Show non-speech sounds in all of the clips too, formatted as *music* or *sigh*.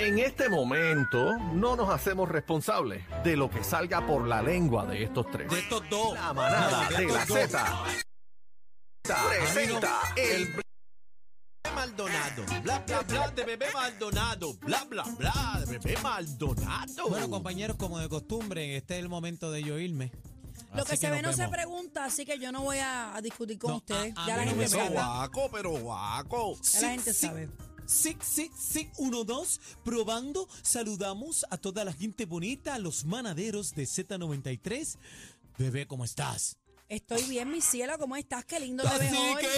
En este momento no nos hacemos responsables de lo que salga por la lengua de estos tres. De estos dos. La manada de, la Z. Presenta el Maldonado. Bla, bla, bla de bebé Maldonado. Bla, bla, bla de bebé Maldonado. Bueno, compañeros, como de costumbre, este es el momento de yo irme. Lo que, se ve no se pregunta, así que yo no voy a, discutir con no, ustedes. Ah, ah, ya la gente me guaco, pero guaco. La gente sabe. 66612 probando. Saludamos a toda la gente bonita, a los manaderos de Z93. Bebé, ¿cómo estás? Estoy bien, mi cielo, ¿cómo estás? Qué lindo te veo hoy. Que...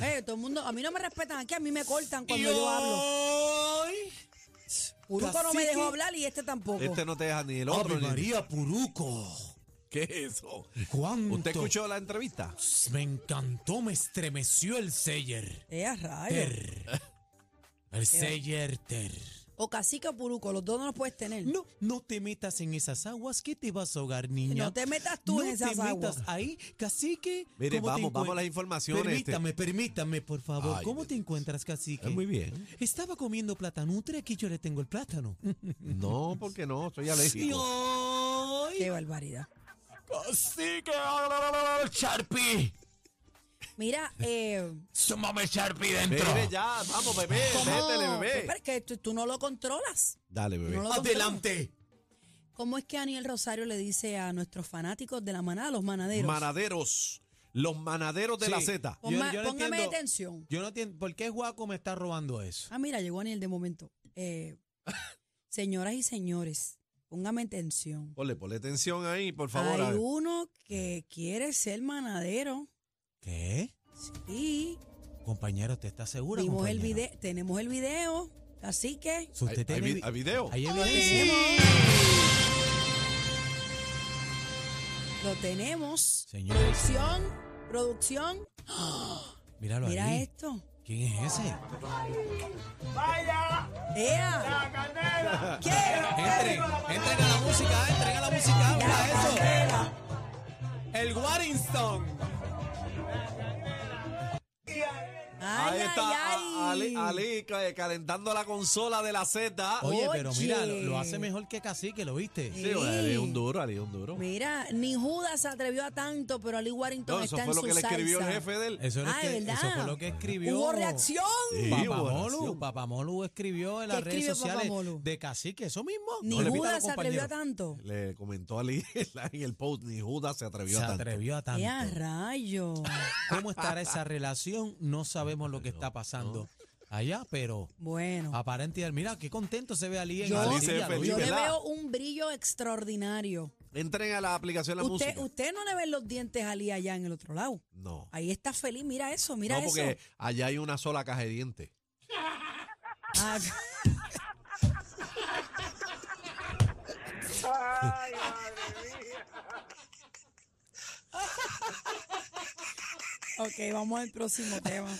Eh, todo el mundo, a mí no me respetan aquí, a mí me cortan cuando yo, yo hablo. Puruco Cacique. no me dejó hablar y este tampoco. Este no te deja ni el otro. Ave María, Puruco. ¿Qué es eso? ¿Cuánto? ¿Usted escuchó la entrevista? Me encantó, me estremeció el Seyer. Eh, a rayos. Ter. *laughs* El Seyer Ter. O cacique o puruco, los dos no los puedes tener. No, no te metas en esas aguas que te vas a ahogar, niña. No te metas tú No en esas te aguas. metas ahí, cacique. Mire, ¿cómo te vamos, vamos a las informaciones. este. Permítame, permítame, por favor. Ay, ¿Cómo Dios. te encuentras, cacique? Eh, Muy bien. Estaba comiendo platanutre, aquí yo le tengo el plátano. No, porque no, soy *laughs* alérgico. Qué barbaridad. Cacique, Sharpie. Mira, eh, Súmame Sharpie dentro. Mire ya, vamos, bebé, ¿cómo? métele, bebé. Pero es que tú, tú no lo controlas. Dale, bebé. No Adelante. ¿Cómo es que Aniel Rosario le dice a nuestros fanáticos de la manada, los manaderos? Manaderos. Los manaderos de Sí. la Z. Ponma- Yo- yo no póngame entiendo. atención. Yo no entiendo, ¿por qué Guaco me está robando eso? Ah, mira, llegó Aniel de momento. Eh, *laughs* señoras y señores, póngame atención. Ponle, ponle atención ahí, por favor. Hay uno que quiere ser manadero. ¿Qué? Sí, Compañero, ¿te está seguro? vimos el video, tenemos el video. Así que usted ¿Hay, tiene hay vi- vi- hay video? lo tenemos. Lo tenemos. Señores. Producción, producción. *gasps* Míralo Mira ahí. esto. ¿Quién es ese? ¡Ea! ¿Qué? Entren, entren a la música, entren a la música, mira eso. El Warrington. Ay, ahí está ay, a- ay. Ali, Ali, ca- calentando la consola de la Z. Oye, pero mira, lo, hace mejor que Cacique, ¿lo viste? Sí, Ali es un duro, Ali es un duro. Mira, ni Judas se atrevió a tanto, pero Ali Warrington No, eso está fue en lo su que le escribió el salsa. jefe de él. Eso, es lo Ah, que, ¿verdad? eso fue lo que escribió. Hubo reacción. Sí, hubo Papamolu, reacción. Papamolu escribió en ¿Qué las redes escribió sociales Papamolu? de Cacique, eso mismo. Ni No le pita a Judas los se atrevió a compañeros. tanto. Le comentó a Ali *laughs* en el post, ni Judas se atrevió Se a tanto. atrevió a tanto. ¡Qué rayo! ¿Cómo estará esa relación? No sabemos lo que está pasando allá, pero Bueno, aparente, mira, qué contento se ve Ali en yo, Ali se silla, ve ¿lo feliz, yo le ¿verdad? veo un brillo extraordinario. Entren a la aplicación de la Usted, música. usted no le ve los dientes a Ali allá en el otro lado. No. Ahí está feliz. Mira eso, mira no, porque eso. allá hay una sola caja de dientes. Ah, *laughs* *laughs* ok, vamos al próximo tema.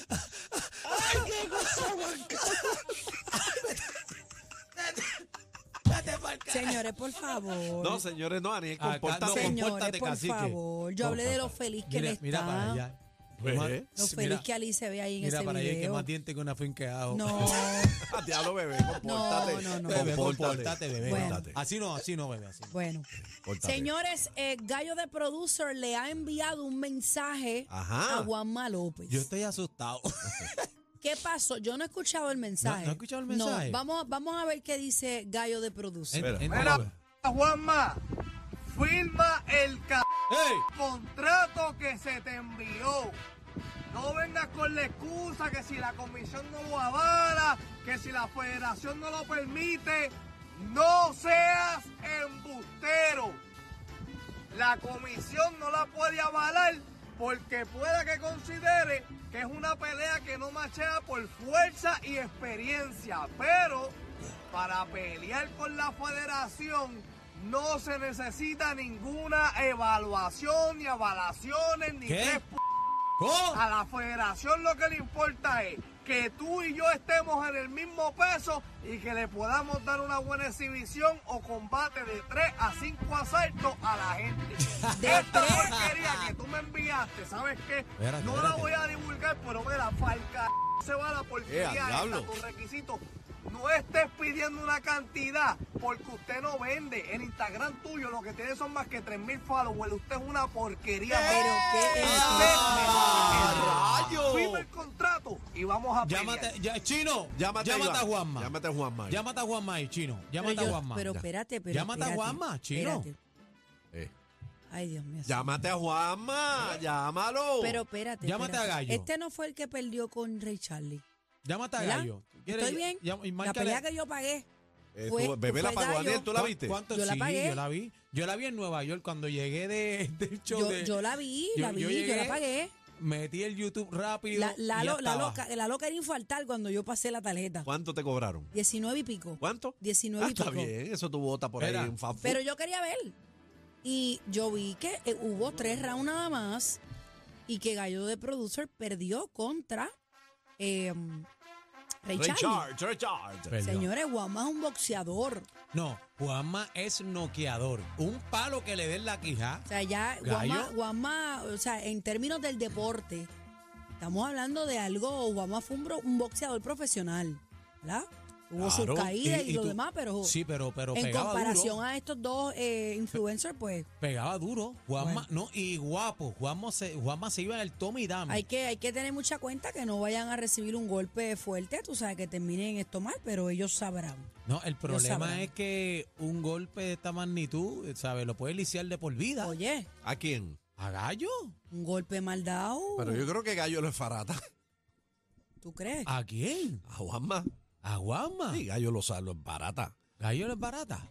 Señores, por favor. No, señores, no, Aniel, compórtate. no, Señores, compórtate, por cacique. favor. Yo hablé de lo feliz que Mira, él mira para está. allá. Pues, ¿eh? Lo feliz mira, que Ali se ve ahí en mira ese para allá que video. más diente que una finca de ajo. No, *laughs* Diablo, bebé, compórtate. No, no, no. Bebé, Compórtate. bebé. Bueno. Así no, así no, bebé, así no. bueno. Compórtate. Señores, eh, Gallo de Producer le ha enviado un mensaje Ajá. a Juanma López. Yo estoy asustado. *laughs* ¿Qué pasó? Yo no he escuchado el mensaje. ¿No- no ha escuchado el mensaje? No, vamos, vamos a ver qué dice Gallo de Producer. Espera. Mira. Juanma, firma el contrato que se te envió. No vengas con la excusa que si la comisión no lo avala, que si la federación no lo permite, no seas embustero. La comisión no la puede avalar porque pueda que considere que es una pelea que no machea por fuerza y experiencia. Pero para pelear con la federación no se necesita ninguna evaluación, ni avalaciones, ni ¿Qué? A la federación lo que le importa es que tú y yo estemos en el mismo peso y que le podamos dar una buena exhibición o combate de 3 a 5 asaltos a la gente. *laughs* De Esta porquería que tú me enviaste, ¿sabes qué? No la voy a divulgar, pero mira, falca se va la Eh, porquería con requisitos. No estés pidiendo una cantidad porque usted no vende. En Instagram tuyo lo que tiene son más que 3.000 followers. Usted es una porquería. Pero qué es ¡Ah! Firma el contrato y vamos a pelear. Llámate, ya, chino, Llámate, llámate, a Juanma. Llámate a Juanma. Llámate a Juanma ahí, chino. Pero, Llámate a yo- Juanma. pero espérate, pero Llámate a espérate, Juanma, chino. espérate. Eh, Ay, Dios mío. Llámate a Juanma. Llámalo. Pero espérate. Llámate espérate. a Gallo. Este no fue el que perdió con Ray Charlie. Llámate a ¿verdad? Gallo. ¿Quieres? ¿Estoy bien? Llama- y La márcale- pelea que yo pagué. Eh, fue- tú- bebé la pagó Gallo. Daniel, ¿tú la ¿Cuán- viste? cuánto? Yo la sí, pagué. yo la vi. Yo la vi en Nueva York cuando llegué de, *laughs* del show Yo, de... yo la vi, yo- la vi, yo yo, llegué, la pagué. Metí el YouTube rápido La, la, y ya lo- la estaba. loca, la loca era infartar cuando yo pasé la tarjeta. ¿Cuánto te cobraron? 19 y pico. ¿Cuánto? 19 Ah, y está pico. bien, eso tu bota por Espera. ahí en fast food. Pero yo quería ver. Y yo vi que eh, hubo tres rounds nada más y que Gallo de Producer perdió contra eh, Ray Charlie. Perdió. Señores, Guama es un boxeador. No, Juanma es noqueador. Un palo que le den la quija. O sea, ya Guama, o sea, en términos del deporte, estamos hablando de algo, Guama fue un, bro- un boxeador profesional, ¿verdad? Hubo sus Claro, caídas y, y lo tú- demás, pero Sí, pero, pero en pegaba comparación duro. a estos dos eh, influencers, pues Pegaba duro. Juanma, Bueno. no, y guapo. Juanma se, Juanma se iba en el tome y dame. hay que, hay que tener mucha cuenta que no vayan a recibir un golpe fuerte, tú sabes, que terminen esto mal, pero ellos sabrán. No, el problema es que un golpe de esta magnitud, ¿sabes? Lo puede liciar de por vida. Oye, ¿A quién? ¿A Gallo? un golpe mal dado, Pero yo creo que Gallo lo es farata. ¿tú crees? ¿A quién? A Juanma. ¿A Juanma? Sí, Gallo lo sabe, lo es barata. Gallo no es barata.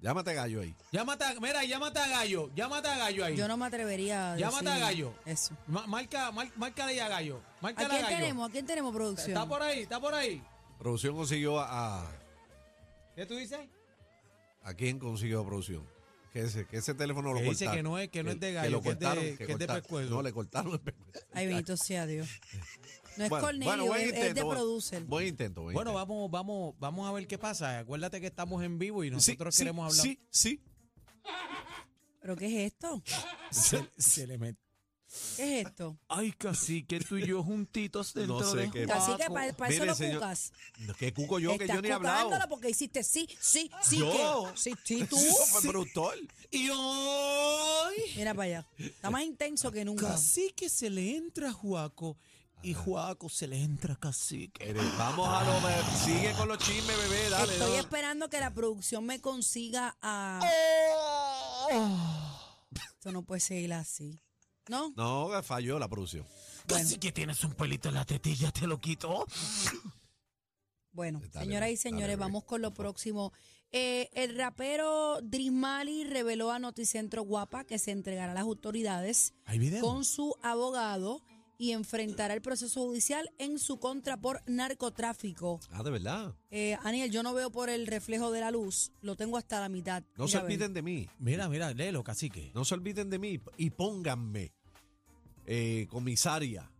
Llámate a Gallo ahí. Llámate a, mira, llámate a Gallo. Llámate a Gallo ahí. Yo no me atrevería a Llámate a Gallo. Eso. Ma- marca, mar- márcale ahí a Gallo. ¿A Márcale a, quién Gallo. tenemos? ¿A quién tenemos producción? Está por ahí, está por ahí. Producción consiguió a... a- ¿Qué tú dices? ¿A quién consiguió producción? Que ese, que ese teléfono lo Que dice que no es- que no es de Gallo, lo que es de- cortaron, que es de pescuezo. No, le cortaron el pescuezo. Ay, bendito sea Dios. *laughs* No es Bueno, Cornelio, bueno, buen es, es de buen- producer. Buen intento, buen Bueno, intento. vamos, vamos, vamos a ver qué pasa. Acuérdate que estamos en vivo y Sí, nosotros sí, queremos hablar. Sí, sí. ¿Pero qué es esto? Se, se le mete. ¿Qué es esto? Ay, casi que tú y yo juntitos dentro sé de qué- Así que para eso Mire, lo señor, cucas. No, ¿Qué cuco yo? Que yo ni he hablado. porque hiciste sí, sí, sí, Yo. que. Sí, sí, tú. *laughs* Yo fue productor. Y hoy. Mira para allá. Está más intenso que nunca. Casi que se le entra a Juaco y Juaco se le entra Cacique. Vamos a lo... Sigue con los chismes, bebé, dale. Estoy esperando que la producción me consiga a. Esto no puede seguir así. ¿No? No, falló la producción. Bueno. Casi que tienes un pelito en la tetilla, te lo quito. Bueno, Dale, señoras y dale, señores, bebé, vamos con lo próximo. Eh, el rapero Drismali reveló a Noticentro Guapa que se entregará a las autoridades ¿Hay video? con su abogado y enfrentará el proceso judicial en su contra por narcotráfico. Ah, de verdad. Eh, Aniel, yo no veo por el reflejo de la luz, lo tengo hasta la mitad. No Mira se a ver. olviden de mí. Mira, mira, léelo, cacique. No se olviden de mí y pónganme eh, comisaria.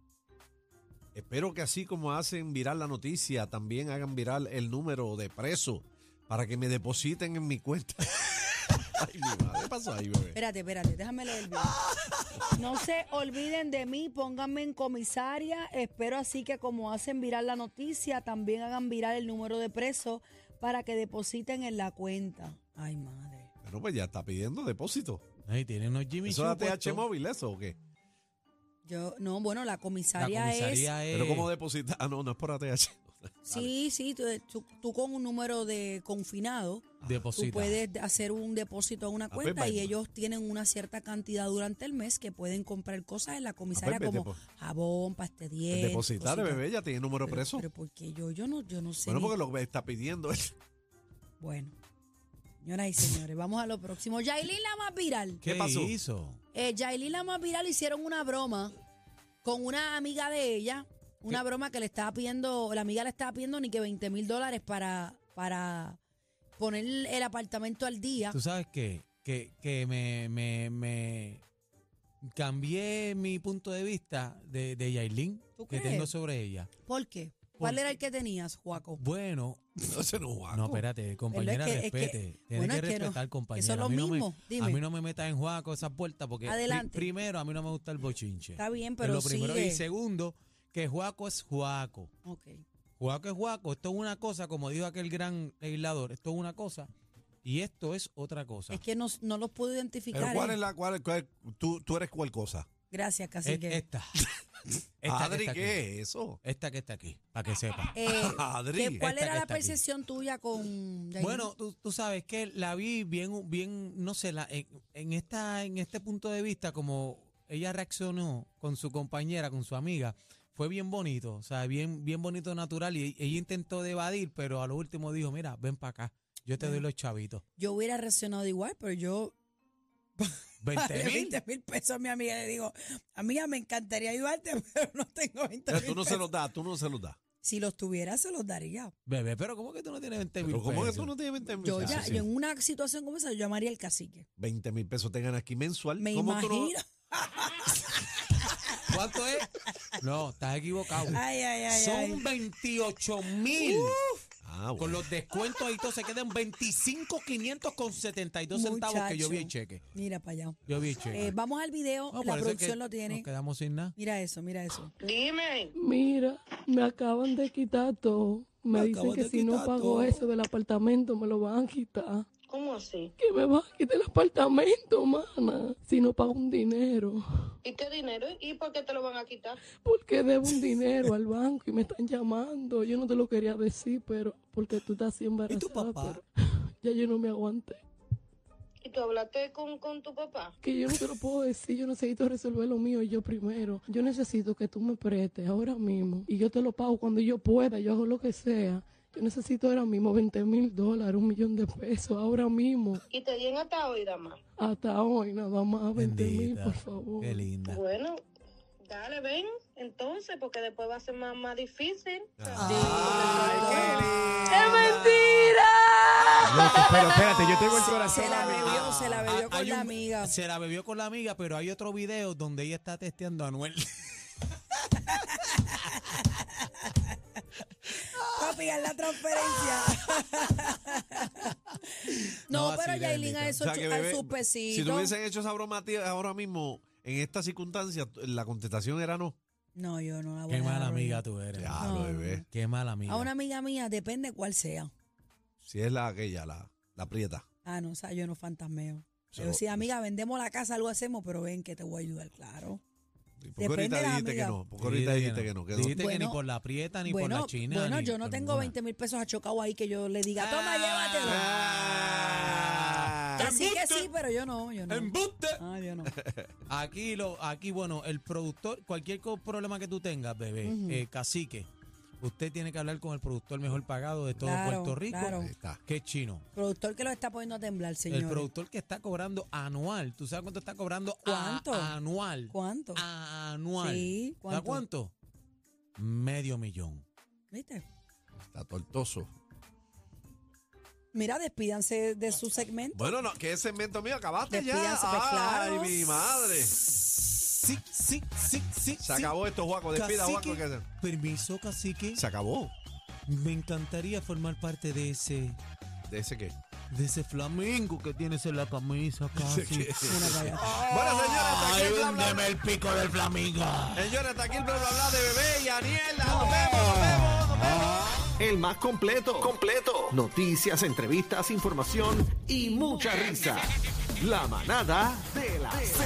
Espero que así como hacen viral la noticia, también hagan viral el número de presos para que me depositen en mi cuenta. *laughs* *laughs* Ay, mi madre, ¿qué pasó ahí, bebé? Espérate, espérate, déjame leer bien. *laughs* No se olviden de mí, pónganme en comisaria. Espero así que como hacen viral la noticia, también hagan viral el número de presos para que depositen en la cuenta. Ay, madre. Bueno, pues ya está pidiendo depósito. Ahí tiene unos Jimmy ¿Eso es ATH móvil, eso o qué? Yo, no, bueno, la La comisaria, comisaría es... Pero ¿cómo deposita? Ah, no, no es por ATH. Sí, sí, tú, tú- tú con un número de confinado, Deposita. tú puedes hacer un depósito a una pues, cuenta y vaya. ellos tienen una cierta cantidad durante el mes que pueden comprar cosas en la comisaria pues, como depo- jabón, pasta de dientes. Depositar, bebé, ya tiene número Pero, preso. pero porque yo, yo no, yo no sé. Bueno, porque lo está pidiendo es... Bueno, señoras y señores, vamos a lo próximo. Yailin la más viral. ¿Qué, ¿Qué pasó? hizo? Eh, Yailin la más viral hicieron una broma con una amiga de ella. Una broma que le estaba pidiendo, la amiga le estaba pidiendo ni que 20 mil dólares para, para poner el apartamento al día. ¿Tú sabes qué? Que, que me, me, me cambié mi punto de vista de, de Yailin ¿Tú que crees? tengo sobre ella. ¿Por qué? ¿Cuál era el que tenías, Juaco? Bueno, No, ese no es Juaco. no, espérate, compañera, que- es que- respete. Tienes bueno, que es que no- respetar, compañera. eso es lo a, mí no mismo, me, dime. a mí no me metas en Juaco esas puertas porque pri- Adelante. primero, a mí no me gusta el bochinche. Está bien, Es pero lo primero. sigue. Y segundo, que Juaco es Juaco. Ok. Juaco es Juaco, esto es una cosa, como dijo aquel gran legislador, esto es una cosa y esto es otra cosa. Es que no, no los puedo identificar. Pero ¿cuál eh. es la cuál, cuál- tú, tú eres cuál cosa? Gracias, Es- cacique. esta. *laughs* esta Adri, que está aquí. ¿qué es eso? Esta que está aquí, para que sepa. Eh, *laughs* Adri. ¿qué- ¿Cuál era la aquí. percepción tuya con? Bueno, tú, tú sabes que la vi bien, bien, no sé, la, en, en esta, en este punto de vista, como ella reaccionó con su compañera, con su amiga, fue bien bonito, o sea, bien, bien bonito, natural, y ella intentó de evadir, pero a lo último dijo, mira, ven para acá, yo te doy los chavitos. Yo hubiera reaccionado igual, pero yo *laughs* 20 le mil. 20 mil pesos a mi amiga y le digo, amiga, me encantaría ayudarte, *laughs* pero no tengo 20 Pero mil tú no se pesos". los das, tú no se los das. Si los tuviera, se los daría. Bebé, pero ¿cómo que tú no tienes 20 mil Pero ¿cómo que pesos? tú no tienes 20 mil Yo pesos? ya, yo en una situación como esa, yo llamaría al cacique. 20 mil pesos te ganas aquí mensual. Me ¿Cómo tú no- imagino. *laughs* ¿Cuánto es? No, estás equivocado. Ay, ay, ay, Son ay. 28 mil. Ah, Con los descuentos ahí todo se quedan 25,500 con 72 centavos que yo vi el cheque. Mira para allá. Yo vi el cheque. Eh, vamos al video, No, la parece producción que lo tiene. Nos quedamos sin nada. Mira eso, mira eso. Dime. Mira, me acaban de quitar todo. Me, Me dicen acaban que de si no quitar pago todo. eso del apartamento me lo van a quitar. ¿Cómo así? Que me van a quitar el apartamento, mana. Si no pago un dinero. ¿Y qué dinero? ¿Y por qué te lo van a quitar? Porque debo un dinero al banco y me están llamando. Yo no te lo quería decir, pero porque tú estás así embarazada. papá? pero *laughs* ya yo no me aguanté. ¿Y tú hablaste con, con tu papá? Que yo no te lo puedo decir, yo necesito resolver lo mío yo primero. Yo necesito que tú me prestes ahora mismo y yo te lo pago cuando yo pueda, yo hago lo que sea. Yo necesito ahora mismo 20 mil dólares, un millón de pesos, ahora mismo. ¿Y te dieron hasta hoy, dama? Hasta hoy nada más 20 mil, por favor. Qué linda. Bueno, dale, ven. Entonces, porque después va a ser más, más difícil. ¡Es mentira! Pero espérate, yo tengo el corazón. Se la bebió, se la bebió Ah, con la un- amiga. Se la bebió con la amiga, pero hay otro video donde ella está testeando a Anuel. *laughs* La transferencia. no, No, pero así, Yailin a bendito. eso O sea, que, bebé, si te hubiesen hecho esa broma a ti ahora mismo, en esta circunstancia, la contestación era no. No, yo no la voy Qué a mala amiga tú eres. Ya, No, lo bebé. Qué mala amiga. A una amiga mía, depende cuál sea. Si es la aquella, la, la prieta. Ah, no, o sea, yo no fantasmeo. Pero lo- si, amiga, vendemos la casa, algo hacemos, pero ven que te voy a ayudar, claro. ¿Por qué Depende ahorita de la dijiste que amiga. no? ¿Por qué ahorita dijiste que no? Que no? Dijiste que Bueno, ni por la prieta ni bueno, por la china. bueno, ni yo no por tengo ninguna. 20 mil pesos achocado ahí que yo le diga, toma, Ah. llévatelo. Ah. Que sí, que sí, pero yo no, yo no. ¡Embuste! Ah, yo no. Aquí, lo, aquí, bueno, el productor, cualquier co- problema que tú tengas, bebé, eh, cacique, usted tiene que hablar con el productor mejor pagado de todo Claro, Puerto Rico, claro. Ahí está. que es chino. Productor que lo está poniendo a temblar, señor. El productor que está cobrando anual. ¿Tú sabes cuánto está cobrando? a- ¿Cuánto? anual. ¿Cuánto? Anual. Sí, ¿Sabes ¿cuánto? cuánto? Medio millón. ¿Viste? Está tortoso. Mira, despídanse de su segmento. Bueno, no, que ese segmento mío acabaste ya. Despídanse, pues, Ay, claro. mi madre. Sí, sí, sí, sí. Se acabó esto, Juaco. Despida, Juaco. Que Permiso, cacique. Se acabó. Me encantaría formar parte de ese, ¿De ese qué? de ese flamingo que tienes en la camisa, casi. Mira. *laughs* Bueno, señores, hasta aquí el bla, bla, el pico del flamingo. Señores, hasta aquí el bla, bla, bla de bebé y Aniel. Nos vemos, nos vemos, nos vemos. El más completo. Completo. Noticias, entrevistas, información y mucha risa. La manada de la Z.